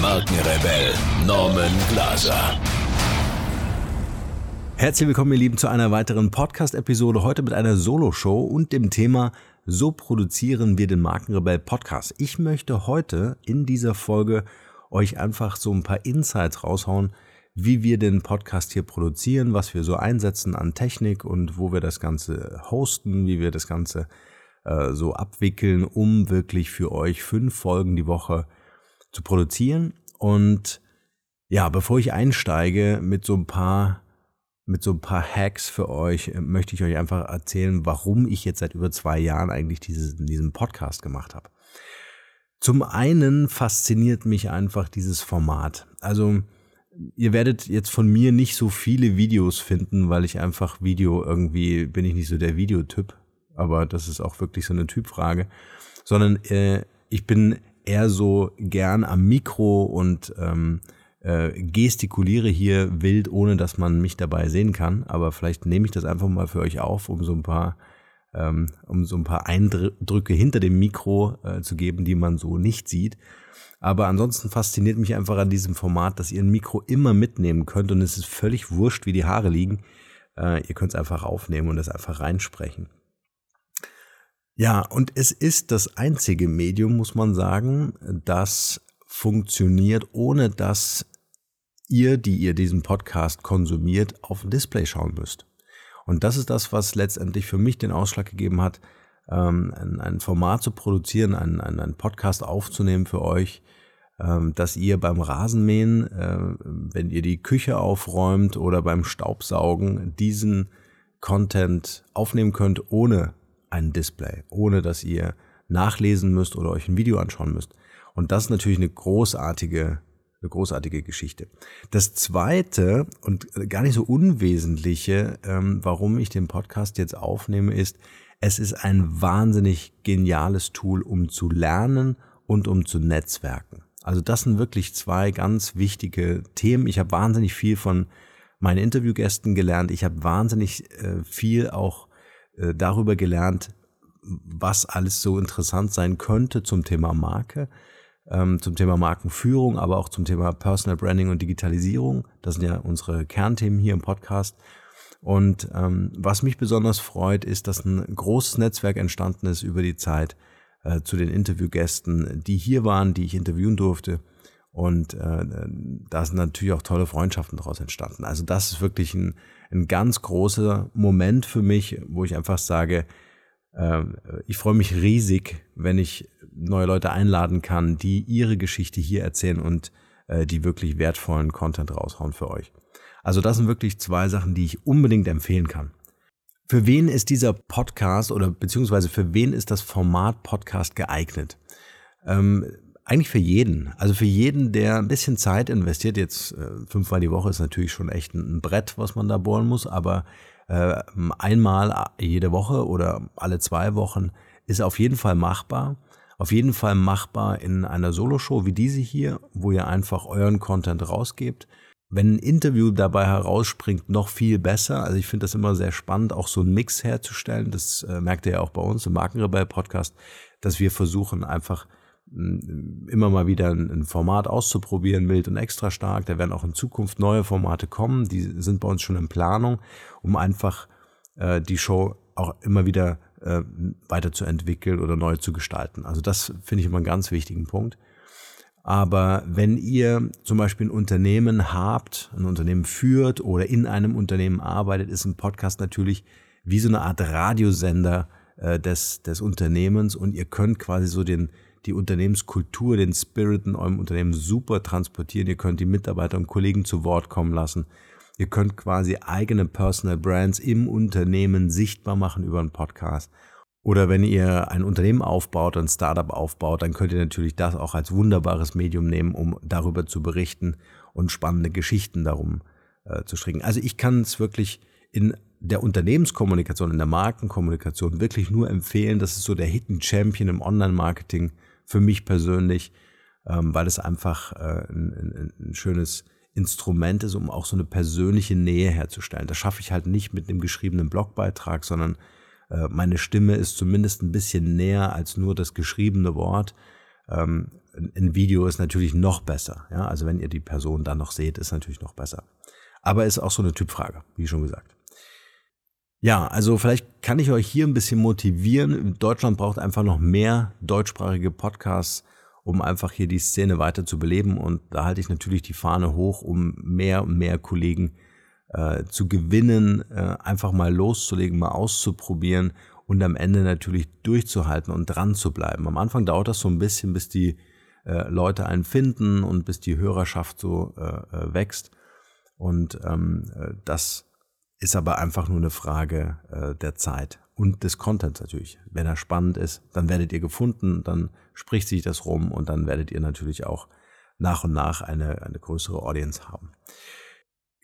Markenrebell Norman Glaser. Herzlich willkommen, ihr Lieben, zu einer weiteren Podcast-Episode. Heute mit einer Solo-Show und dem Thema So produzieren wir den Markenrebell Podcast. Ich möchte heute in dieser Folge euch einfach so ein paar Insights raushauen, wie wir den Podcast hier produzieren, was wir so einsetzen an Technik und wo wir das Ganze hosten, wie wir das Ganze äh, so abwickeln, um wirklich für euch fünf Folgen die Woche zu produzieren. Und ja, bevor ich einsteige mit so ein paar mit so ein paar Hacks für euch äh, möchte ich euch einfach erzählen, warum ich jetzt seit über zwei Jahren eigentlich dieses, diesen Podcast gemacht habe. Zum einen fasziniert mich einfach dieses Format. Also ihr werdet jetzt von mir nicht so viele Videos finden, weil ich einfach Video irgendwie bin ich nicht so der Videotyp, aber das ist auch wirklich so eine Typfrage, sondern äh, ich bin eher so gern am Mikro und ähm, äh, gestikuliere hier wild, ohne dass man mich dabei sehen kann. Aber vielleicht nehme ich das einfach mal für euch auf, um so ein paar, ähm, um so ein paar Eindrücke hinter dem Mikro äh, zu geben, die man so nicht sieht. Aber ansonsten fasziniert mich einfach an diesem Format, dass ihr ein Mikro immer mitnehmen könnt und es ist völlig wurscht, wie die Haare liegen. Äh, ihr könnt es einfach aufnehmen und es einfach reinsprechen. Ja, und es ist das einzige Medium, muss man sagen, das funktioniert, ohne dass ihr, die ihr diesen Podcast konsumiert, auf ein Display schauen müsst. Und das ist das, was letztendlich für mich den Ausschlag gegeben hat, ähm, ein, ein, Format zu produzieren, einen, einen Podcast aufzunehmen für euch, ähm, dass ihr beim Rasenmähen, äh, wenn ihr die Küche aufräumt oder beim Staubsaugen, diesen Content aufnehmen könnt ohne ein Display, ohne dass ihr nachlesen müsst oder euch ein Video anschauen müsst. Und das ist natürlich eine großartige, eine großartige Geschichte. Das zweite und gar nicht so unwesentliche, ähm, warum ich den Podcast jetzt aufnehme, ist, es ist ein wahnsinnig geniales Tool, um zu lernen und um zu netzwerken. Also das sind wirklich zwei ganz wichtige Themen. Ich habe wahnsinnig viel von meinen Interviewgästen gelernt. Ich habe wahnsinnig äh, viel auch äh, darüber gelernt, was alles so interessant sein könnte zum Thema Marke, ähm, zum Thema Markenführung, aber auch zum Thema Personal Branding und Digitalisierung. Das sind ja unsere Kernthemen hier im Podcast. Und ähm, was mich besonders freut, ist, dass ein großes Netzwerk entstanden ist über die Zeit äh, zu den Interviewgästen, die hier waren, die ich interviewen durfte. Und äh, da sind natürlich auch tolle Freundschaften daraus entstanden. Also das ist wirklich ein, ein ganz großer Moment für mich, wo ich einfach sage, äh, ich freue mich riesig, wenn ich neue Leute einladen kann, die ihre Geschichte hier erzählen und äh, die wirklich wertvollen Content raushauen für euch. Also das sind wirklich zwei Sachen, die ich unbedingt empfehlen kann. Für wen ist dieser Podcast oder beziehungsweise für wen ist das Format Podcast geeignet? Ähm, eigentlich für jeden. Also für jeden, der ein bisschen Zeit investiert. Jetzt äh, fünfmal die Woche ist natürlich schon echt ein, Brett, was man da bohren muss. Aber äh, einmal jede Woche oder alle zwei Wochen ist auf jeden Fall machbar. Auf jeden Fall machbar in einer Soloshow wie diese hier, wo ihr einfach euren Content rausgebt wenn ein Interview dabei herausspringt, noch viel besser. Also ich finde das immer sehr spannend, auch so einen Mix herzustellen. Das äh, merkt ihr ja auch bei uns im Markenrebell-Podcast, dass wir versuchen einfach immer mal wieder ein, ein, Format auszuprobieren, mild und extra stark. Da werden auch in Zukunft neue Formate kommen, die sind bei uns schon in Planung, um einfach äh, die Show auch immer wieder äh, weiterzuentwickeln oder neu zu gestalten. Also das finde ich immer einen ganz wichtigen Punkt. Aber wenn ihr zum Beispiel ein Unternehmen habt, ein Unternehmen führt oder in einem Unternehmen arbeitet, ist ein Podcast natürlich wie so eine Art Radiosender äh, des, des Unternehmens und ihr könnt quasi so den, die Unternehmenskultur, den Spirit in eurem Unternehmen super transportieren. Ihr könnt die Mitarbeiter und Kollegen zu Wort kommen lassen. Ihr könnt quasi eigene Personal Brands im Unternehmen sichtbar machen über einen Podcast. Oder wenn ihr ein Unternehmen aufbaut, ein Startup aufbaut, dann könnt ihr natürlich das auch als wunderbares Medium nehmen, um darüber zu berichten und spannende Geschichten darum äh, zu stricken. Also ich kann es wirklich in der Unternehmenskommunikation, in der Markenkommunikation wirklich nur empfehlen. Das ist so der Hidden Champion im Online-Marketing für mich persönlich, ähm, weil es einfach äh, ein, ein, ein schönes Instrument ist, um auch so eine persönliche Nähe herzustellen. Das schaffe ich halt nicht mit einem geschriebenen Blogbeitrag, sondern äh, meine Stimme ist zumindest ein bisschen näher als nur das geschriebene Wort. Ähm, ein Video ist natürlich noch besser. Ja? Also wenn ihr die Person dann noch seht, ist natürlich noch besser. Aber ist auch so eine Typfrage, wie schon gesagt. Ja, also vielleicht kann ich euch hier ein bisschen motivieren. Deutschland braucht einfach noch mehr deutschsprachige Podcasts, um einfach hier die Szene weiter zu beleben. Und da halte ich natürlich die Fahne hoch, um mehr und mehr Kollegen äh, zu gewinnen, äh, einfach mal loszulegen, mal auszuprobieren und am Ende natürlich durchzuhalten und dran zu bleiben. Am Anfang dauert das so ein bisschen, bis die äh, Leute einen finden und bis die Hörerschaft so äh, äh wächst. Und ähm, äh, das ist aber einfach nur eine Frage äh, der Zeit und des Contents natürlich. Wenn er spannend ist, dann werdet ihr gefunden, dann spricht sich das rum und dann werdet ihr natürlich auch nach und nach eine, eine größere Audience haben.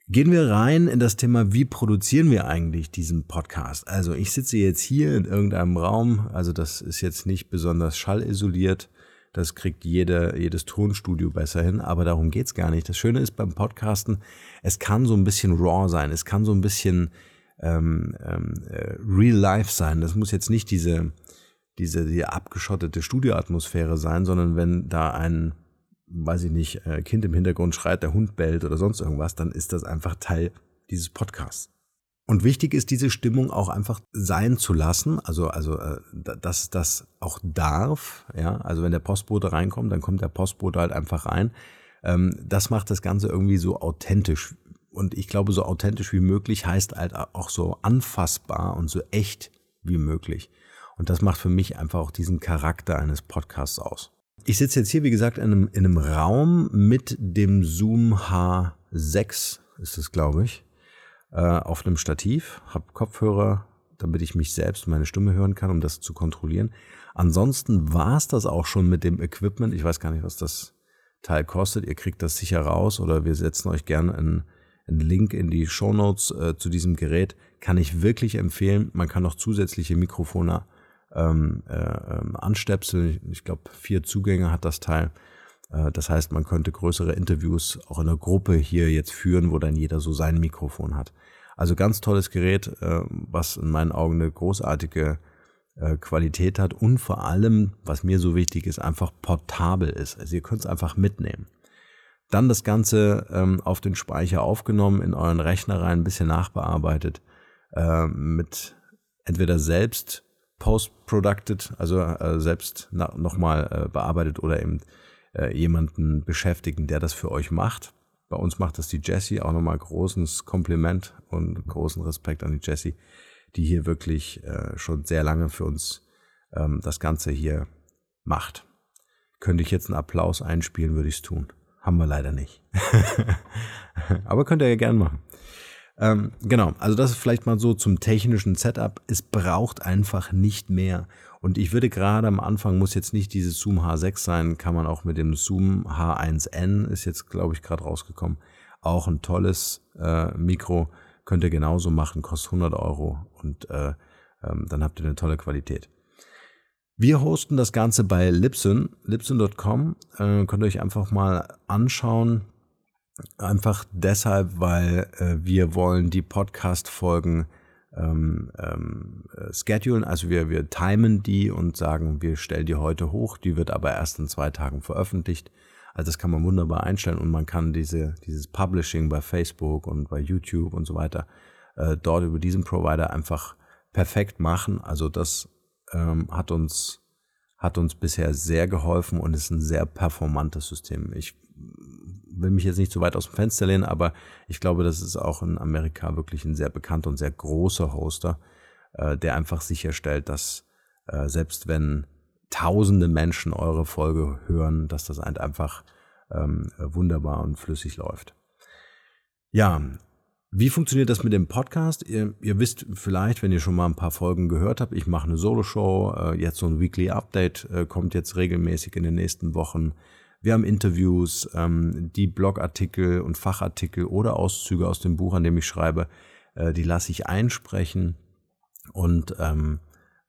Gehen wir rein in das Thema, wie produzieren wir eigentlich diesen Podcast? Also ich sitze jetzt hier in irgendeinem Raum, also das ist jetzt nicht besonders schallisoliert, das kriegt jede, jedes Tonstudio besser hin, aber darum geht's gar nicht. Das Schöne ist beim Podcasten, es kann so ein bisschen raw sein, es kann so ein bisschen ähm, ähm, äh, real life sein. Das muss jetzt nicht diese, diese die abgeschottete Studioatmosphäre sein, sondern wenn da ein, weiß ich nicht, äh, Kind im Hintergrund schreit, der Hund bellt oder sonst irgendwas, dann ist das einfach Teil dieses Podcasts. Und wichtig ist, diese Stimmung auch einfach sein zu lassen, also, also, äh, dass das auch darf, ja, also wenn der Postbote reinkommt, dann kommt der Postbote halt einfach rein. Ähm, das macht das Ganze irgendwie so authentisch. Und ich glaube, so authentisch wie möglich heißt halt auch so anfassbar und so echt wie möglich. Und das macht für mich einfach auch diesen Charakter eines Podcasts aus. Ich sitze jetzt hier, wie gesagt, in einem, in einem Raum mit dem Zoom H6, ist es, glaube ich äh, auf einem Stativ, habe Kopfhörer, damit ich mich selbst, meine Stimme hören kann, um das zu kontrollieren. Ansonsten war es das auch schon mit dem Equipment. Ich weiß gar nicht, was das Teil kostet. Ihr kriegt das sicher raus oder wir setzen euch gerne einen, einen Link in die Show Notes äh, zu diesem Gerät. Kann ich wirklich empfehlen. Man kann noch zusätzliche Mikrofone ähm, äh, ähm, anstöpseln. Ich glaube, vier Zugänge hat das Teil. Äh, das heißt, man könnte größere Interviews auch in der Gruppe hier jetzt führen, wo dann jeder so sein Mikrofon hat. Also ganz tolles Gerät, äh, was in meinen Augen eine großartige äh, Qualität hat und vor allem, was mir so wichtig ist, einfach portabel ist. Also ihr könnt es einfach mitnehmen. Dann das Ganze ähm, auf den Speicher aufgenommen, in euren Rechner rein, ein bisschen nachbearbeitet, mit entweder selbst post-producted, also selbst nochmal bearbeitet oder eben äh, jemanden beschäftigen, der das für euch macht. Bei uns macht das die Jessie. Auch nochmal großes Kompliment und großen Respekt an die Jessie, die hier wirklich äh, schon sehr lange für uns ähm, das Ganze hier macht. Könnte ich jetzt einen Applaus einspielen, würde ich es tun. Haben wir leider nicht. Aber könnt ihr ja gern machen. Ähm, genau, also das ist vielleicht mal so zum technischen Setup. Es braucht einfach nicht mehr. Und ich würde gerade am Anfang, muss jetzt nicht dieses Zoom H6 sein, kann man auch mit dem Zoom H1N, ist jetzt, glaube ich, gerade rausgekommen, auch ein tolles äh, Mikro. Könnt ihr genauso machen, kostet 100 Euro und äh, ähm, dann habt ihr eine tolle Qualität. Wir hosten das Ganze bei Libsyn, libsyn.com. Äh, könnt ihr euch einfach mal anschauen. Einfach deshalb, weil äh, wir wollen die Podcast-Folgen ähm, ähm, schedulen, also wir, wir timen die und sagen, wir stellen die heute hoch, die wird aber erst in zwei Tagen veröffentlicht. Also das kann man wunderbar einstellen und man kann diese, dieses Publishing bei Facebook und bei YouTube und so weiter äh, dort über diesen Provider einfach perfekt machen. Also das ähm, hat uns hat uns bisher sehr geholfen und ist ein sehr performantes System. Ich will mich jetzt nicht zu weit aus dem Fenster lehnen, aber ich glaube, das ist auch in Amerika wirklich ein sehr bekannter und sehr großer Hoster, äh, der einfach sicherstellt, dass äh, selbst wenn tausende Menschen eure Folge hören, dass das einfach ähm, wunderbar und flüssig läuft. Ja, Wie funktioniert das mit dem Podcast? Ihr, ihr, wisst vielleicht, wenn ihr schon mal ein paar Folgen gehört habt, ich mache eine Solo-Show, äh, jetzt so ein Weekly Update äh, kommt jetzt regelmäßig in den nächsten Wochen. Wir haben Interviews, ähm, die Blogartikel und Fachartikel oder Auszüge aus dem Buch, an dem ich schreibe, äh, die lasse ich einsprechen und ähm,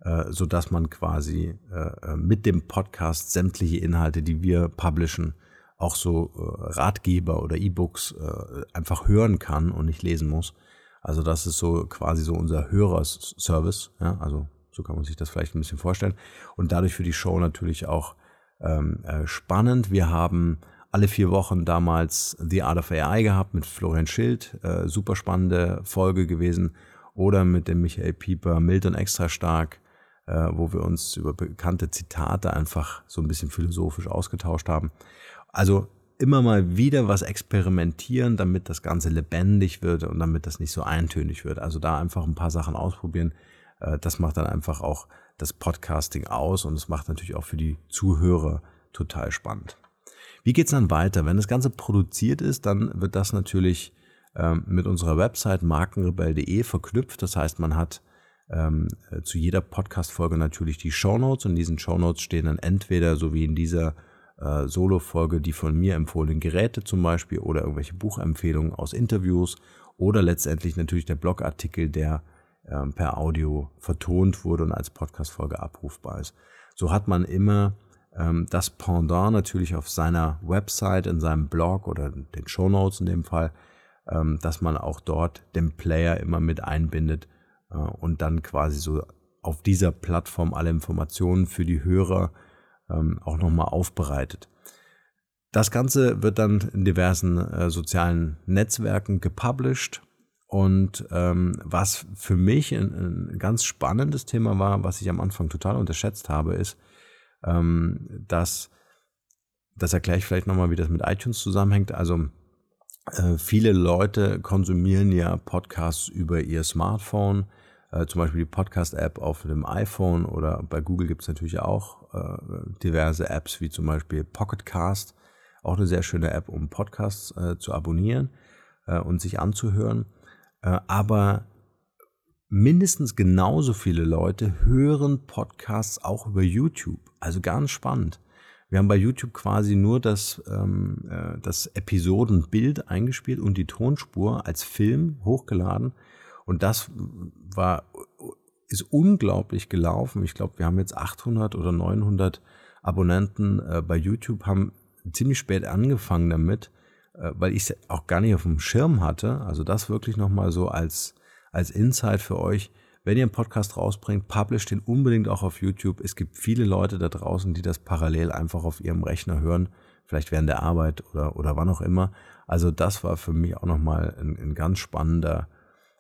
äh, so dass man quasi äh, äh, mit dem Podcast sämtliche Inhalte, die wir publishen, auch so äh, Ratgeber oder E-Books äh, einfach hören kann und nicht lesen muss. Also das ist so quasi so unser Hörerservice, ja, also so kann man sich das vielleicht ein bisschen vorstellen. Und dadurch für die Show natürlich auch ähm, äh, spannend. Wir haben alle vier Wochen damals The Art of AI gehabt mit Florian Schild, äh, super spannende Folge gewesen. Oder mit dem Michael Pieper, mild und extra stark, äh, wo wir uns über bekannte Zitate einfach so ein bisschen philosophisch ausgetauscht haben. Also immer mal wieder was experimentieren, damit das Ganze lebendig wird und damit das nicht so eintönig wird. Also da einfach ein paar Sachen ausprobieren. Äh, das macht dann einfach auch das Podcasting aus und es macht natürlich auch für die Zuhörer total spannend. Wie geht's dann weiter? Wenn das Ganze produziert ist, dann wird das natürlich ähm, mit unserer Website markenrebell.de verknüpft. Das heißt, man hat ähm, äh, zu jeder Podcast-Folge natürlich die Show Notes und in diesen Show Notes stehen dann entweder, so wie in dieser äh, Solo-Folge die von mir empfohlenen Geräte zum Beispiel oder irgendwelche Buchempfehlungen aus Interviews oder letztendlich natürlich der Blogartikel, der äh, per Audio vertont wurde und als Podcast-Folge abrufbar ist. So hat man immer ähm, das Pendant natürlich auf seiner Website, in seinem Blog oder den Show Notes in dem Fall, ähm, dass man auch dort den Player immer mit einbindet äh, und dann quasi so auf dieser Plattform alle Informationen für die Hörer ähm, auch nochmal aufbereitet. Das Ganze wird dann in diversen äh, sozialen Netzwerken gepublished. Und ähm, was für mich ein, ein, ganz spannendes Thema war, was ich am Anfang total unterschätzt habe, ist, ähm, dass, das erkläre ich vielleicht nochmal, wie das mit iTunes zusammenhängt. Also äh, viele Leute konsumieren ja Podcasts über ihr Smartphone, äh, zum Beispiel die Podcast-App auf dem iPhone oder bei Google gibt es natürlich auch äh, diverse Apps, wie zum Beispiel Pocketcast, auch eine sehr schöne App, um Podcasts äh, zu abonnieren äh, und sich anzuhören. Äh, aber mindestens genauso viele Leute hören Podcasts auch über YouTube. Also ganz spannend. Wir haben bei YouTube quasi nur das, ähm, äh, das Episodenbild eingespielt und die Tonspur als Film hochgeladen. Und das war, ist unglaublich gelaufen. Ich glaube, wir haben jetzt 800 oder 900 Abonnenten äh, bei YouTube, haben ziemlich spät angefangen damit, weil ich es auch gar nicht auf dem Schirm hatte. Also das wirklich nochmal so als, als Insight für euch. Wenn ihr einen Podcast rausbringt, publish den unbedingt auch auf YouTube. Es gibt viele Leute da draußen, die das parallel einfach auf ihrem Rechner hören, vielleicht während der Arbeit oder, oder wann auch immer. Also das war für mich auch nochmal ein, ein ganz spannender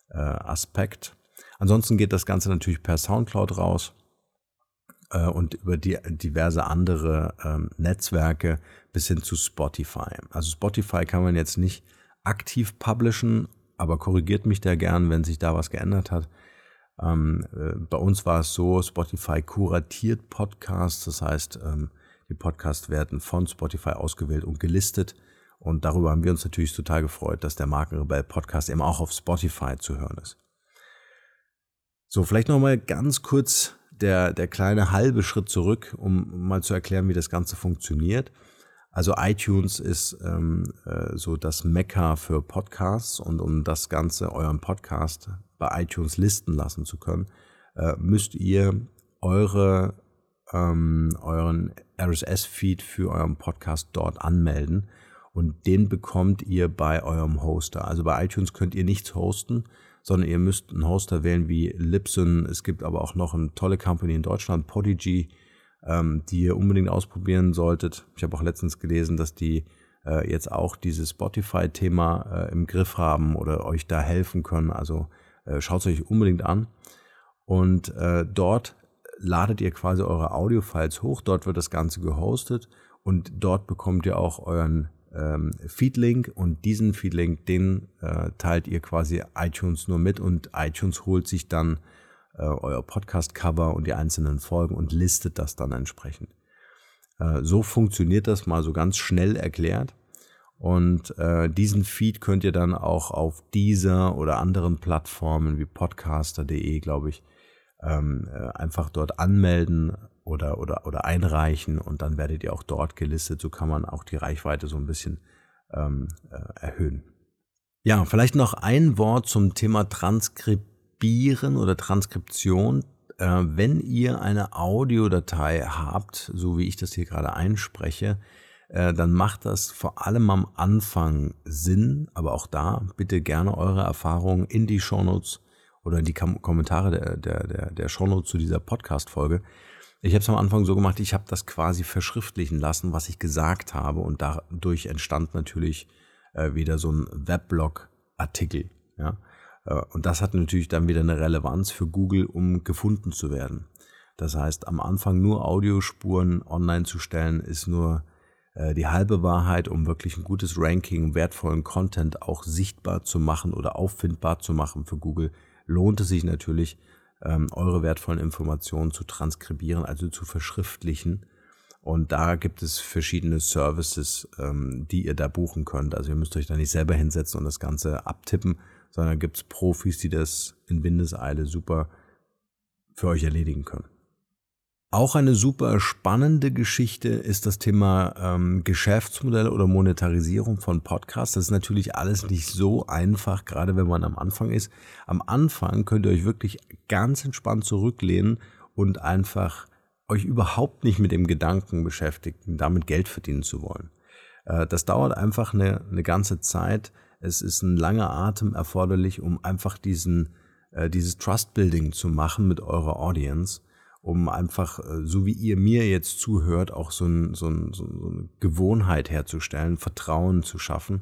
äh, Aspekt. Ansonsten geht das Ganze natürlich per Soundcloud raus äh, und über die diverse andere ähm, Netzwerke bis hin zu Spotify. Also Spotify kann man jetzt nicht aktiv publishen, aber korrigiert mich da gern, wenn sich da was geändert hat. Ähm, äh, bei uns war es so, Spotify kuratiert Podcasts, das heißt, ähm, die Podcasts werden von Spotify ausgewählt und gelistet. Und darüber haben wir uns natürlich total gefreut, dass der Markenrebell Podcast eben auch auf Spotify zu hören ist. So, vielleicht nochmal ganz kurz der, der kleine halbe Schritt zurück, um mal zu erklären, wie das Ganze funktioniert. Also iTunes ist ähm, äh, so das Mekka für Podcasts und um das Ganze, euren Podcast bei iTunes listen lassen zu können, äh, müsst ihr eure, ähm, euren RSS-Feed für euren Podcast dort anmelden und den bekommt ihr bei eurem Hoster. Also bei iTunes könnt ihr nichts hosten, sondern ihr müsst einen Hoster wählen wie Libsyn. Es gibt aber auch noch eine tolle Company in Deutschland, Podigy, ähm, die ihr unbedingt ausprobieren solltet. Ich habe auch letztens gelesen, dass die äh, jetzt auch dieses Spotify-Thema äh, im Griff haben oder euch da helfen können. Also äh, schaut es euch unbedingt an. Und äh, dort ladet ihr quasi eure Audio-Files hoch. Dort wird das Ganze gehostet und dort bekommt ihr auch euren ähm, Feedlink und diesen Feedlink, den äh, teilt ihr quasi iTunes nur mit und iTunes holt sich dann äh, euer Podcast-Cover und die einzelnen Folgen und listet das dann entsprechend. Äh, so funktioniert das mal so ganz schnell erklärt. Und äh, diesen Feed könnt ihr dann auch auf dieser oder anderen Plattformen wie podcaster.de, glaube ich, ähm, äh, einfach dort anmelden oder, oder, oder einreichen und dann werdet ihr auch dort gelistet. So kann man auch die Reichweite so ein bisschen ähm, äh, erhöhen. Ja, vielleicht noch ein Wort zum Thema Transkribieren oder Transkription. Äh, wenn ihr eine Audiodatei habt, so wie ich das hier gerade einspreche, äh, dann macht das vor allem am Anfang Sinn, aber auch da bitte gerne eure Erfahrungen in die Shownotes oder in die Kom Kommentare der, der, der, der Shownotes zu dieser Podcast-Folge. Ich habe es am Anfang so gemacht, ich habe das quasi verschriftlichen lassen, was ich gesagt habe und dadurch entstand natürlich äh, wieder so ein Weblog-Artikel. Ja? Äh, und das hat natürlich dann wieder eine Relevanz für Google, um gefunden zu werden. Das heißt, am Anfang nur Audiospuren online zu stellen, ist nur äh, die halbe Wahrheit, um wirklich ein gutes Ranking, wertvollen Content auch sichtbar zu machen oder auffindbar zu machen für Google, lohnt es sich natürlich, ähm, eure wertvollen Informationen zu transkribieren, also zu verschriftlichen. Und da gibt es verschiedene Services, ähm, die ihr da buchen könnt. Also ihr müsst euch da nicht selber hinsetzen und das Ganze abtippen, sondern gibt es Profis, die das in Windeseile super für euch erledigen können. Auch eine super spannende Geschichte ist das Thema ähm, Geschäftsmodelle oder Monetarisierung von Podcasts. Das ist natürlich alles nicht so einfach, gerade wenn man am Anfang ist. Am Anfang könnt ihr euch wirklich ganz entspannt zurücklehnen und einfach euch überhaupt nicht mit dem Gedanken beschäftigen, damit Geld verdienen zu wollen. Äh, das dauert einfach eine, eine ganze Zeit. Es ist ein langer Atem erforderlich, um einfach diesen, äh, dieses Trust-Building zu machen mit eurer Audience um einfach, äh, so wie ihr mir jetzt zuhört, auch so, ein, so, ein, so eine Gewohnheit herzustellen, Vertrauen zu schaffen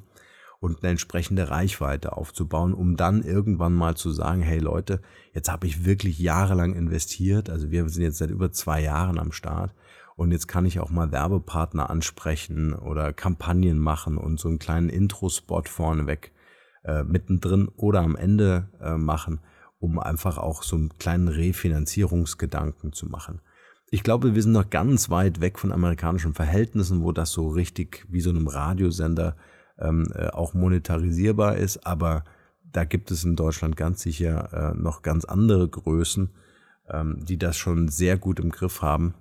und eine entsprechende Reichweite aufzubauen, um dann irgendwann mal zu sagen, hey Leute, jetzt habe ich wirklich jahrelang investiert, also wir sind jetzt seit über zwei Jahren am Start und jetzt kann ich auch mal Werbepartner ansprechen oder Kampagnen machen und so einen kleinen Intro-Spot vorneweg äh, mittendrin oder am Ende äh, machen um einfach auch so einen kleinen Refinanzierungsgedanken zu machen. Ich glaube, wir sind noch ganz weit weg von amerikanischen Verhältnissen, wo das so richtig wie so einem Radiosender ähm, äh, auch monetarisierbar ist, aber da gibt es in Deutschland ganz sicher äh, noch ganz andere Größen, ähm, die das schon sehr gut im Griff haben.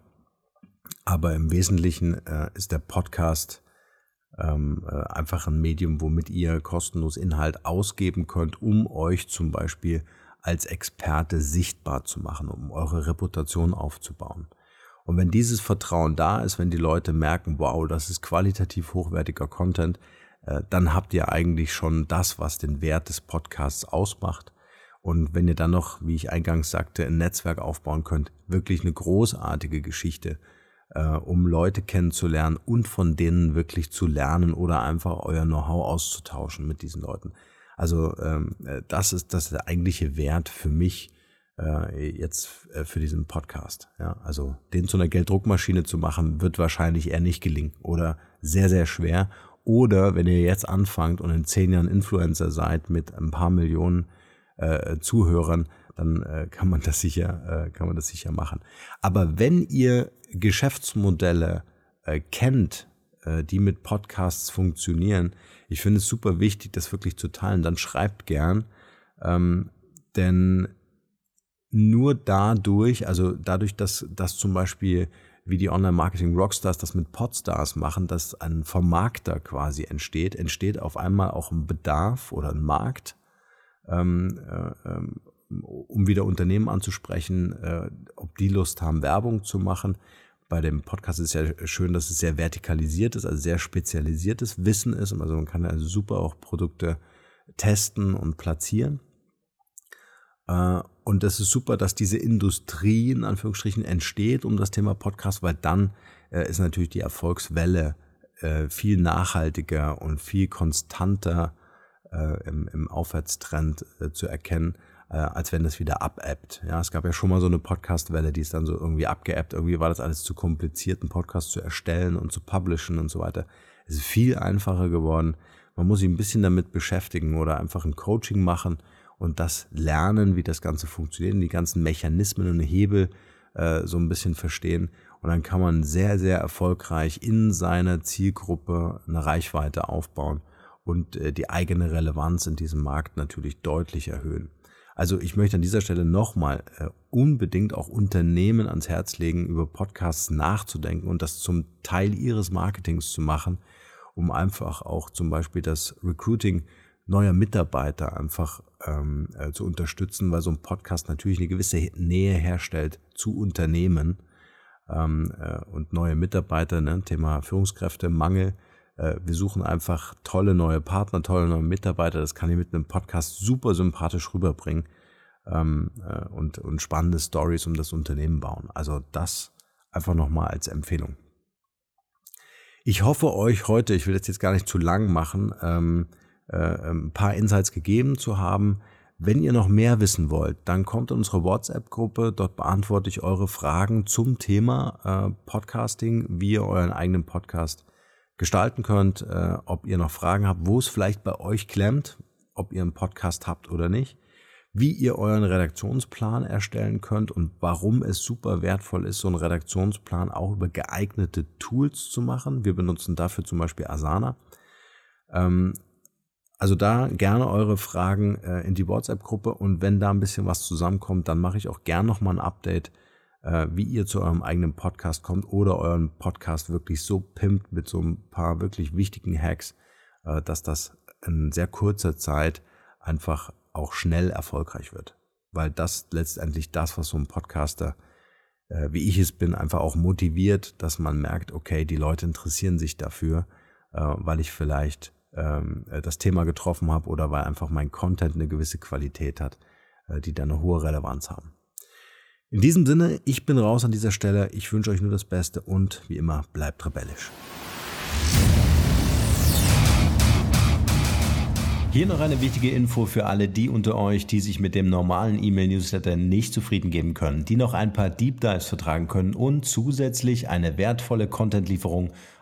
Aber im Wesentlichen äh, ist der Podcast ähm, äh, einfach ein Medium, womit ihr kostenlos Inhalt ausgeben könnt, um euch zum Beispiel als Experte sichtbar zu machen, um eure Reputation aufzubauen. Und wenn dieses Vertrauen da ist, wenn die Leute merken, wow, das ist qualitativ hochwertiger Content, äh, dann habt ihr eigentlich schon das, was den Wert des Podcasts ausmacht. Und wenn ihr dann noch, wie ich eingangs sagte, ein Netzwerk aufbauen könnt, wirklich eine großartige Geschichte, äh, um Leute kennenzulernen und von denen wirklich zu lernen oder einfach euer Know-how auszutauschen mit diesen Leuten. Also ähm, äh, das ist das ist der eigentliche Wert für mich äh, jetzt äh, für diesen Podcast. Ja, also den zu einer Gelddruckmaschine zu machen, wird wahrscheinlich eher nicht gelingen oder sehr sehr schwer. Oder wenn ihr jetzt anfangt und in zehn Jahren Influencer seid mit ein paar Millionen äh, Zuhörern, dann äh, kann man das sicher, äh, kann man das sicher machen. Aber wenn ihr Geschäftsmodelle äh, kennt, die mit Podcasts funktionieren, ich finde es super wichtig, das wirklich zu teilen. Dann schreibt gern, ähm, denn nur dadurch, also dadurch, dass, dass zum Beispiel wie die Online-Marketing-Rockstars das mit Podstars machen, dass ein Vermarkter quasi entsteht, entsteht auf einmal auch ein Bedarf oder ein Markt, ähm, äh, ähm, um wieder Unternehmen anzusprechen, äh, ob die Lust haben, Werbung zu machen bei dem Podcast ist ja schön, dass es sehr vertikalisiert ist, also sehr spezialisiertes Wissen ist. Also man kann also super auch Produkte testen und platzieren. Äh, und das ist super, dass diese Industrie in Anführungsstrichen entsteht um das Thema Podcast, weil dann äh, ist natürlich die Erfolgswelle äh, viel nachhaltiger und viel konstanter im, im Aufwärtstrend zu erkennen, äh, als wenn das wieder abebbt. Ja, es gab ja schon mal so eine Podcast-Welle, die ist dann so irgendwie abgeebbt. Irgendwie war das alles zu kompliziert, einen Podcast zu erstellen und zu publishen und so weiter. Es ist viel einfacher geworden. Man muss sich ein bisschen damit beschäftigen oder einfach ein Coaching machen und das lernen, wie das Ganze funktioniert, die ganzen Mechanismen und Hebel äh, so ein bisschen verstehen. Und dann kann man sehr, sehr erfolgreich in seiner Zielgruppe eine Reichweite aufbauen und äh, die eigene Relevanz in diesem Markt natürlich deutlich erhöhen. Also ich möchte an dieser Stelle nochmal äh, unbedingt auch Unternehmen ans Herz legen, über Podcasts nachzudenken und das zum Teil ihres Marketings zu machen, um einfach auch zum Beispiel das Recruiting neuer Mitarbeiter einfach ähm, äh, zu unterstützen, weil so ein Podcast natürlich eine gewisse Nähe herstellt zu Unternehmen ähm, äh, und neue Mitarbeiter, ne? Thema Führungskräftemangel. Äh, wir suchen einfach tolle neue Partner, tolle neue Mitarbeiter. Das kann ich mit einem Podcast super sympathisch rüberbringen ähm, äh, und, und spannende Stories um das Unternehmen bauen. Also das einfach nochmal als Empfehlung. Ich hoffe euch heute, ich will das jetzt gar nicht zu lang machen, ähm, äh, ein paar Insights gegeben zu haben. Wenn ihr noch mehr wissen wollt, dann kommt in unsere WhatsApp-Gruppe. Dort beantworte ich eure Fragen zum Thema äh, Podcasting, wie ihr euren eigenen Podcast gestalten könnt, äh, ob ihr noch Fragen habt, wo es vielleicht bei euch klemmt, ob ihr einen Podcast habt oder nicht, wie ihr euren Redaktionsplan erstellen könnt und warum es super wertvoll ist, so einen Redaktionsplan auch über geeignete Tools zu machen. Wir benutzen dafür zum Beispiel Asana. Ähm, also da gerne eure Fragen äh, in die WhatsApp-Gruppe und wenn da ein bisschen was zusammenkommt, dann mache ich auch gern nochmal ein Update wie ihr zu eurem eigenen Podcast kommt oder euren Podcast wirklich so pimpt mit so ein paar wirklich wichtigen Hacks, äh, dass das in sehr kurzer Zeit einfach auch schnell erfolgreich wird. Weil das letztendlich das, was so ein Podcaster, äh, wie ich es bin, einfach auch motiviert, dass man merkt, okay, die Leute interessieren sich dafür, äh, weil ich vielleicht ähm, das Thema getroffen habe oder weil einfach mein Content eine gewisse Qualität hat, äh, die dann eine hohe Relevanz haben. In diesem Sinne, ich bin raus an dieser Stelle. Ich wünsche euch nur das Beste und wie immer, bleibt rebellisch. Hier noch eine wichtige Info für alle die unter euch, die sich mit dem normalen E-Mail-Newsletter nicht zufrieden geben können, die noch ein paar Deep Dives vertragen können und zusätzlich eine wertvolle Content-Lieferung